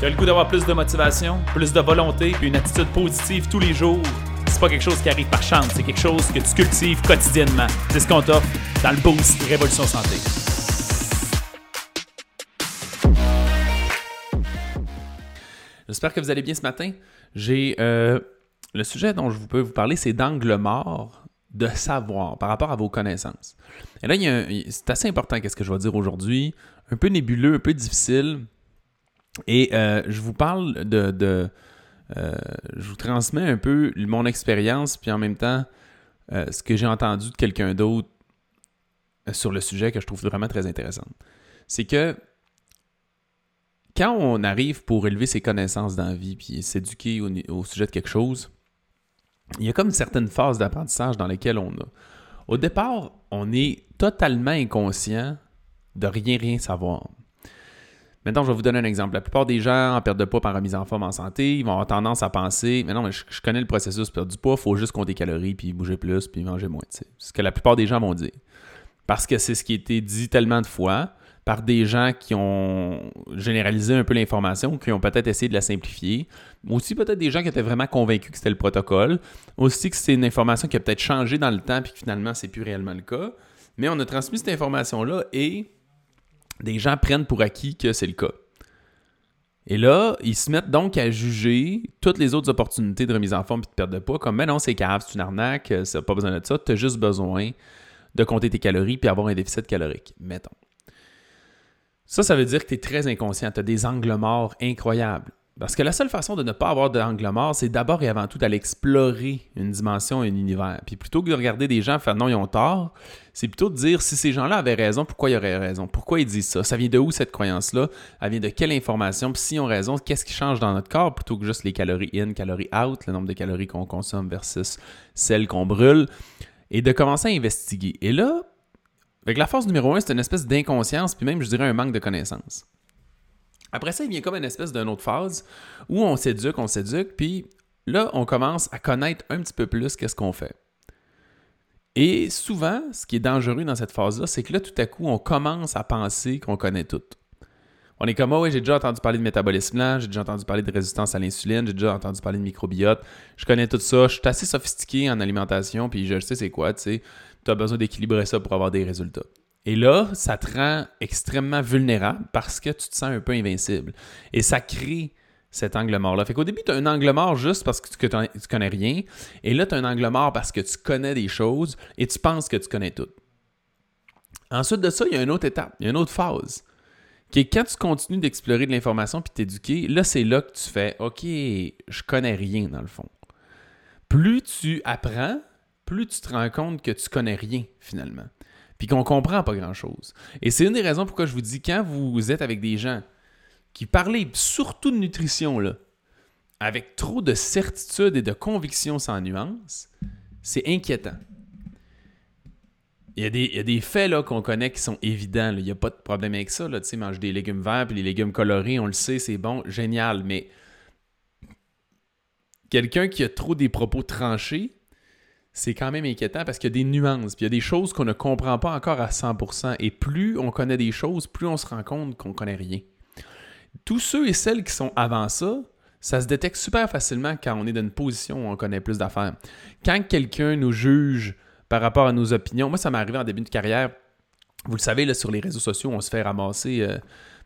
Tu as le goût d'avoir plus de motivation, plus de volonté, puis une attitude positive tous les jours? C'est pas quelque chose qui arrive par chance, c'est quelque chose que tu cultives quotidiennement. C'est ce qu'on t'offre dans le Boost Révolution Santé. J'espère que vous allez bien ce matin. J'ai euh, le sujet dont je peux vous parler, c'est d'angle mort de savoir par rapport à vos connaissances. Et là, c'est assez important qu'est-ce que je vais dire aujourd'hui, un peu nébuleux, un peu difficile, et euh, je vous parle de. Euh, je vous transmets un peu mon expérience, puis en même temps, euh, ce que j'ai entendu de quelqu'un d'autre sur le sujet que je trouve vraiment très intéressant. C'est que quand on arrive pour élever ses connaissances dans la vie, puis s'éduquer au, sujet de quelque chose, il y a comme une certaine phase d'apprentissage dans laquelle on a. Au départ, on est totalement inconscient de rien, rien savoir. Maintenant, je vais vous donner un exemple. La plupart des gens en perte de poids par remise en forme en santé, ils vont avoir tendance à penser Mais non, je, connais le processus pour perdre du poids, il faut juste compter des calories, puis bouger plus, puis manger moins. C'est ce que la plupart des gens vont dire. Parce que c'est ce qui a été dit tellement de fois par des gens qui ont généralisé un peu l'information, qui ont peut-être essayé de la simplifier. Aussi, peut-être des gens qui étaient vraiment convaincus que c'était le protocole. Aussi, que c'est une information qui a peut-être changé dans le temps, puis que finalement, c'est plus réellement le cas. Mais on a transmis cette information-là et des gens prennent pour acquis que c'est le cas. Et là, ils se mettent donc à juger toutes les autres opportunités de remise en forme et de perte de poids comme, mais non, c'est grave, c'est une arnaque, ça pas besoin de ça, tu as juste besoin de compter tes calories puis avoir un déficit calorique, mettons. Ça, ça veut dire que tu es très inconscient, tu as des angles morts incroyables. Parce que la seule façon de ne pas avoir d'angle mort, c'est d'abord et avant tout d'aller explorer une dimension, un univers. Puis plutôt que de regarder des gens faire non, ils ont tort, c'est plutôt de dire si ces gens-là avaient raison, pourquoi ils auraient raison? Pourquoi ils disent ça? Ça vient de où cette croyance-là? Elle vient de quelle information? Puis s'ils ont raison, qu'est-ce qui change dans notre corps plutôt que juste les calories in, calories out, le nombre de calories qu'on consomme versus celles qu'on brûle? Et de commencer à investiguer. Et là, avec la force numéro un, c'est une espèce d'inconscience, puis même, je dirais, un manque de connaissance. Après ça, il vient comme une espèce d'une autre phase où on s'éduque, on s'éduque, puis là, on commence à connaître un petit peu plus qu'est-ce qu'on fait. Et souvent, ce qui est dangereux dans cette phase-là, c'est que là, tout à coup, on commence à penser qu'on connaît tout. On est comme, oh, oui, j'ai déjà entendu parler de métabolisme lent, j'ai déjà entendu parler de résistance à l'insuline, j'ai déjà entendu parler de microbiote, je connais tout ça, je suis assez sophistiqué en alimentation, puis je sais c'est quoi, tu sais, tu as besoin d'équilibrer ça pour avoir des résultats. Et là, ça te rend extrêmement vulnérable parce que tu te sens un peu invincible. Et ça crée cet angle mort-là. Fait qu'au début, tu as un angle mort juste parce que tu, connais rien. Et là, tu as un angle mort parce que tu connais des choses et tu penses que tu connais tout. Ensuite de ça, il y a une autre étape, il y a une autre phase. Qui est quand tu continues d'explorer de l'information puis t'éduquer, là, c'est là que tu fais OK, je connais rien dans le fond. Plus tu apprends, plus tu te rends compte que tu connais rien finalement puis qu'on comprend pas grand-chose. Et c'est une des raisons pourquoi je vous dis, quand vous êtes avec des gens qui parlent surtout de nutrition, là, avec trop de certitude et de conviction sans nuance, c'est inquiétant. Il y, a des, des faits là, qu'on connaît qui sont évidents. Il n'y a pas de problème avec ça. Là. Tu sais, manger des légumes verts puis les légumes colorés, on le sait, c'est bon, génial. Mais quelqu'un qui a trop des propos tranchés, c'est quand même inquiétant parce qu'il y a des nuances, puis il y a des choses qu'on ne comprend pas encore à 100%. Et plus on connaît des choses, plus on se rend compte qu'on ne connaît rien. Tous ceux et celles qui sont avant ça, ça se détecte super facilement quand on est dans une position où on connaît plus d'affaires. Quand quelqu'un nous juge par rapport à nos opinions, moi ça m'est arrivé en début de carrière, vous le savez, sur les réseaux sociaux, on se fait ramasser euh,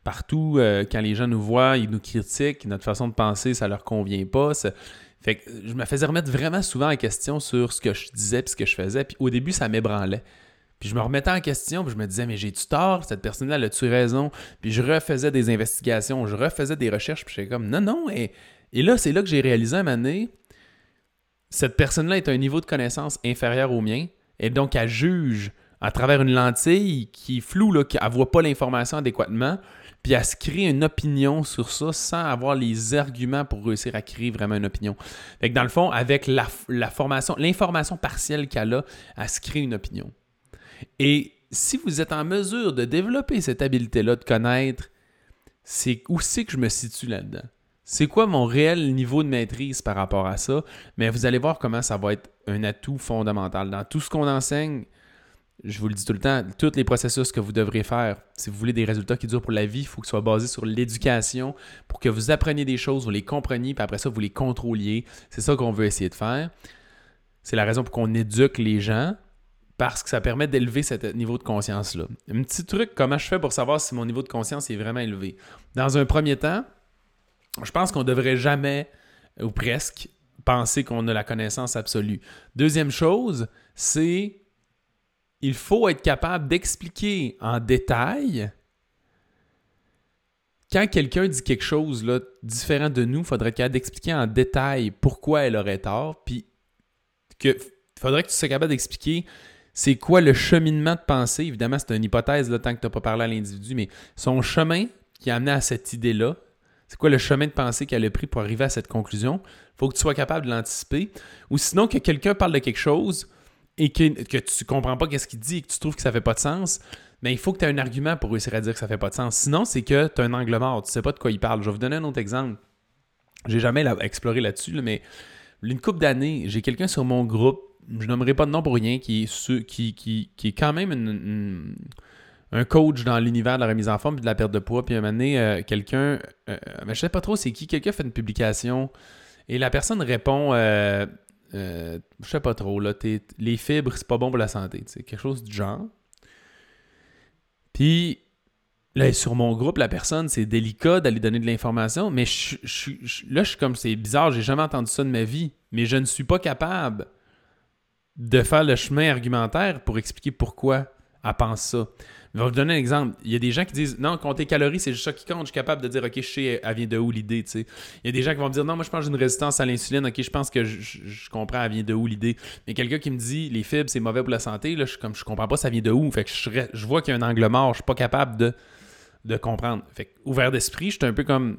partout. Euh, quand les gens nous voient, ils nous critiquent, notre façon de penser, ça leur convient pas. Fait que je me faisais remettre vraiment souvent en question sur ce que je disais et ce que je faisais. Puis au début, ça m'ébranlait. Puis je me remettais en question, puis je me disais, mais j'ai-tu tort? Cette personne-là, elle a-tu raison? Puis je refaisais des investigations, je refaisais des recherches, puis j'étais comme, non, non. Et, et là, c'est là que j'ai réalisé à un moment donné, cette personne-là est à un niveau de connaissance inférieur au mien, et donc elle juge à travers une lentille qui est floue, là, qui ne voit pas l'information adéquatement, puis à se créer une opinion sur ça sans avoir les arguments pour réussir à créer vraiment une opinion. Fait que dans le fond, avec la, formation, l'information partielle qu'elle a, à se créer une opinion. Et si vous êtes en mesure de développer cette habileté-là, de connaître, c'est où c'est que je me situe là-dedans? C'est quoi mon réel niveau de maîtrise par rapport à ça? Mais vous allez voir comment ça va être un atout fondamental. Dans tout ce qu'on enseigne, je vous le dis tout le temps, tous les processus que vous devrez faire, si vous voulez des résultats qui durent pour la vie, il faut que ce soit basé sur l'éducation pour que vous appreniez des choses, vous les compreniez, puis après ça, vous les contrôliez. C'est ça qu'on veut essayer de faire. C'est la raison pour qu'on éduque les gens parce que ça permet d'élever ce niveau de conscience-là. Un petit truc, comment je fais pour savoir si mon niveau de conscience est vraiment élevé? Dans un premier temps, je pense qu'on ne devrait jamais, ou presque, penser qu'on a la connaissance absolue. Deuxième chose, c'est il faut être capable d'expliquer en détail quand quelqu'un dit quelque chose là, différent de nous, il faudrait être capable d'expliquer en détail pourquoi elle aurait tort, puis que faudrait que tu sois capable d'expliquer c'est quoi le cheminement de pensée. Évidemment, c'est une hypothèse tant que tu n'as pas parlé à l'individu, mais son chemin qui a amené à cette idée-là, c'est quoi le chemin de pensée qu'elle a pris pour arriver à cette conclusion? Il faut que tu sois capable de l'anticiper. Ou sinon, que quelqu'un parle de quelque chose, et que, que tu comprends pas qu'est-ce qu'il dit et que tu trouves que ça fait pas de sens, mais il faut que tu aies un argument pour réussir à dire que ça fait pas de sens. Sinon, c'est que tu as un angle mort, tu sais pas de quoi il parle. Je vais vous donner un autre exemple. J'ai jamais exploré là-dessus, mais une couple d'années, j'ai quelqu'un sur mon groupe, je nommerai pas de nom pour rien, qui est, qui, qui, qui est quand même un coach dans l'univers de la remise en forme et de la perte de poids. Puis un moment donné, euh, quelqu'un, euh, mais je sais pas trop c'est qui, quelqu'un fait une publication et la personne répond euh, euh, je sais pas trop, là, les fibres, c'est pas bon pour la santé, c'est quelque chose du genre. Puis, là, sur mon groupe, la personne, c'est délicat d'aller donner de l'information, mais je, là, je suis comme, c'est bizarre, j'ai jamais entendu ça de ma vie, mais je ne suis pas capable de faire le chemin argumentaire pour expliquer pourquoi elle pense ça. Je vais vous donner un exemple. Il y a des gens qui disent non, compter calories, c'est juste ça qui compte. Je suis capable de dire, OK, je sais, elle vient de où l'idée. Il y a des gens qui vont me dire non, moi je pense que j'ai une résistance à l'insuline. OK, je pense que je, comprends, elle vient de où l'idée. Mais quelqu'un qui me dit les fibres, c'est mauvais pour la santé, là, je, comme, je comprends pas ça vient de où. Fait que je, vois qu'il y a un angle mort, je suis pas capable de, de comprendre. Fait que, ouvert d'esprit, je suis un peu comme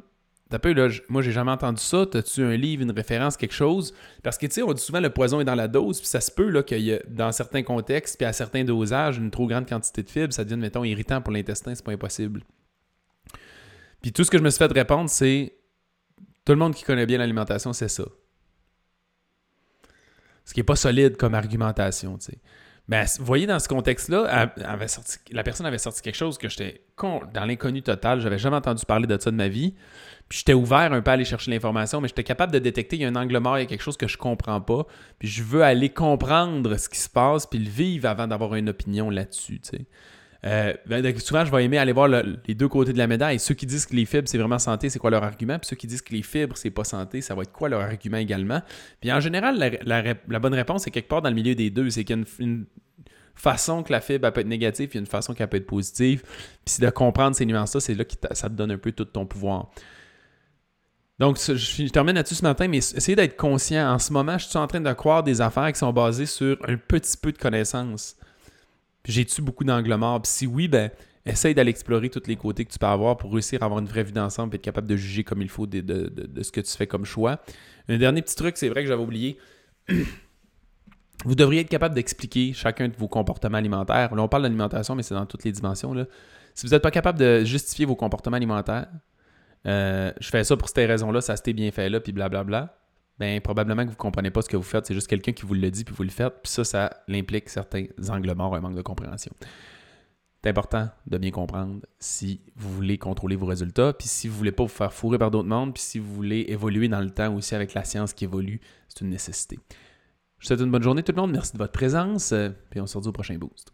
T'as peu, là, moi, j'ai jamais entendu ça. T'as-tu un livre, une référence, quelque chose? Parce que, tu sais, on dit souvent le poison est dans la dose, puis ça se peut, là, qu'il y a, dans certains contextes, puis à certains dosages, une trop grande quantité de fibres, ça devient, mettons, irritant pour l'intestin, c'est pas impossible. Puis tout ce que je me suis fait répondre, c'est tout le monde qui connaît bien l'alimentation, c'est ça. Ce qui n'est pas solide comme argumentation, tu sais. Mais vous voyez, dans ce contexte-là, la personne avait sorti quelque chose que j'étais dans l'inconnu total. J'avais jamais entendu parler de ça de ma vie. Puis j'étais ouvert un peu à aller chercher l'information, mais j'étais capable de détecter qu'il y a un angle mort, il y a quelque chose que je comprends pas. Puis je veux aller comprendre ce qui se passe, puis le vivre avant d'avoir une opinion là-dessus. Euh, ben, souvent, je vais aimer aller voir les deux côtés de la médaille. Ceux qui disent que les fibres, c'est vraiment santé, c'est quoi leur argument? Puis ceux qui disent que les fibres, c'est pas santé, ça va être quoi leur argument également? Puis en général, la, bonne réponse est quelque part dans le milieu des deux. C'est qu'il y a une, façon que la fibre peut être négative, puis une façon qu'elle peut être positive. Puis c'est de comprendre ces nuances-là, c'est là que ça te donne un peu tout ton pouvoir. Donc, je termine là-dessus ce matin, mais essayez d'être conscient. En ce moment, je suis en train de croire des affaires qui sont basées sur un petit peu de connaissances. J'ai-tu beaucoup d'angles morts? Puis si oui, ben, essaye d'aller explorer tous les côtés que tu peux avoir pour réussir à avoir une vraie vie d'ensemble et être capable de juger comme il faut de, ce que tu fais comme choix. Un dernier petit truc, c'est vrai que j'avais oublié. Vous devriez être capable d'expliquer chacun de vos comportements alimentaires. Là, on parle d'alimentation, mais c'est dans toutes les dimensions. Si vous n'êtes pas capable de justifier vos comportements alimentaires, euh, je fais ça pour ces raisons-là, ça s'était bien fait là, puis blablabla, ben probablement que vous ne comprenez pas ce que vous faites, c'est juste quelqu'un qui vous le dit, puis vous le faites, puis ça, ça implique certains angles morts, un manque de compréhension. C'est important de bien comprendre si vous voulez contrôler vos résultats, puis si vous voulez pas vous faire fourrer par d'autres mondes, puis si vous voulez évoluer dans le temps aussi avec la science qui évolue, c'est une nécessité. Je vous souhaite une bonne journée tout le monde, merci de votre présence, euh, puis on se retrouve au prochain boost.